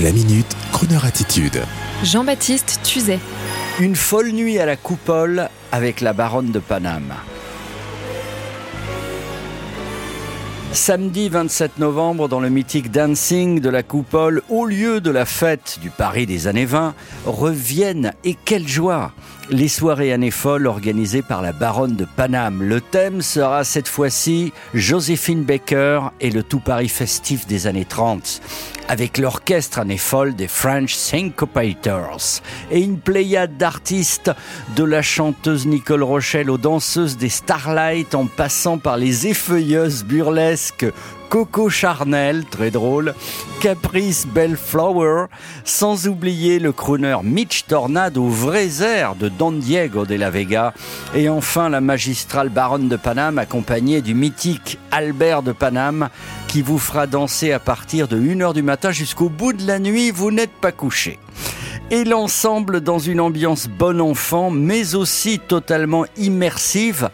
La minute, Kroneur attitude. Jean-Baptiste Tuzet. Une folle nuit à la coupole avec la baronne de Paname. Samedi 27 novembre, dans le mythique dancing de la coupole, au lieu de la fête du Paris des années 20, reviennent, et quelle joie, les soirées années folles organisées par la baronne de Paname. Le thème sera cette fois-ci Joséphine Baker et le tout Paris festif des années 30 avec l'orchestre année folle des French Syncopators et une pléiade d'artistes de la chanteuse Nicole Rochelle aux danseuses des Starlight en passant par les effeuilleuses burlesques Coco Charnel, très drôle, Caprice Bellflower, sans oublier le crooner Mitch Tornade aux vrais airs de Don Diego de la Vega, et enfin la magistrale baronne de Paname accompagnée du mythique Albert de Paname qui vous fera danser à partir de 1h du matin jusqu'au bout de la nuit, vous n'êtes pas couché. Et l'ensemble dans une ambiance bon enfant, mais aussi totalement immersive,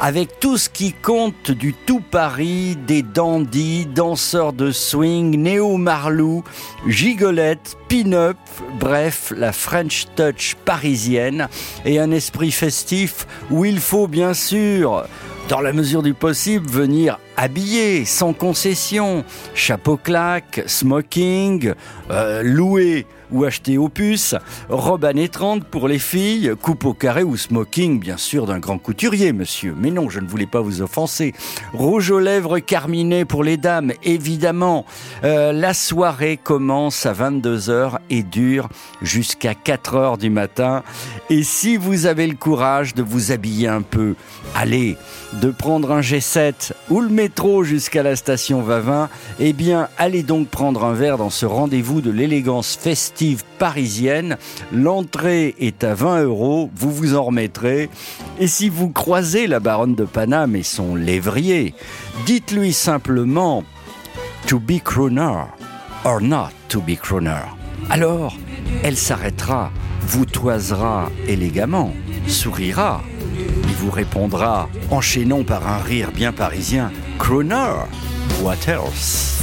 avec tout ce qui compte du tout Paris, des dandys, danseurs de swing, néo-marlou, gigolettes, pin-up, bref, la French touch parisienne. Et un esprit festif où il faut bien sûr dans la mesure du possible, venir habillé, sans concession, chapeau claque, smoking, euh, loué ou acheté au puce, robe années 30 pour les filles, coupe au carré ou smoking, bien sûr, d'un grand couturier, monsieur. Mais non, je ne voulais pas vous offenser. Rouge aux lèvres carminé pour les dames, évidemment. Euh, la soirée commence à 22h et dure jusqu'à 4h du matin. Et si vous avez le courage de vous habiller un peu, allez, de prendre un G7 ou le métro jusqu'à la station Vavin, eh bien, allez donc prendre un verre dans ce rendez-vous de l'élégance festive parisienne. L'entrée est à 20 euros, vous vous en remettrez. Et si vous croisez la baronne de Paname et son lévrier, dites-lui simplement to be crooner or not to be crooner. Alors, elle s'arrêtera, vous toisera élégamment, sourira vous répondra, enchaînant par un rire bien parisien, Croner, what else?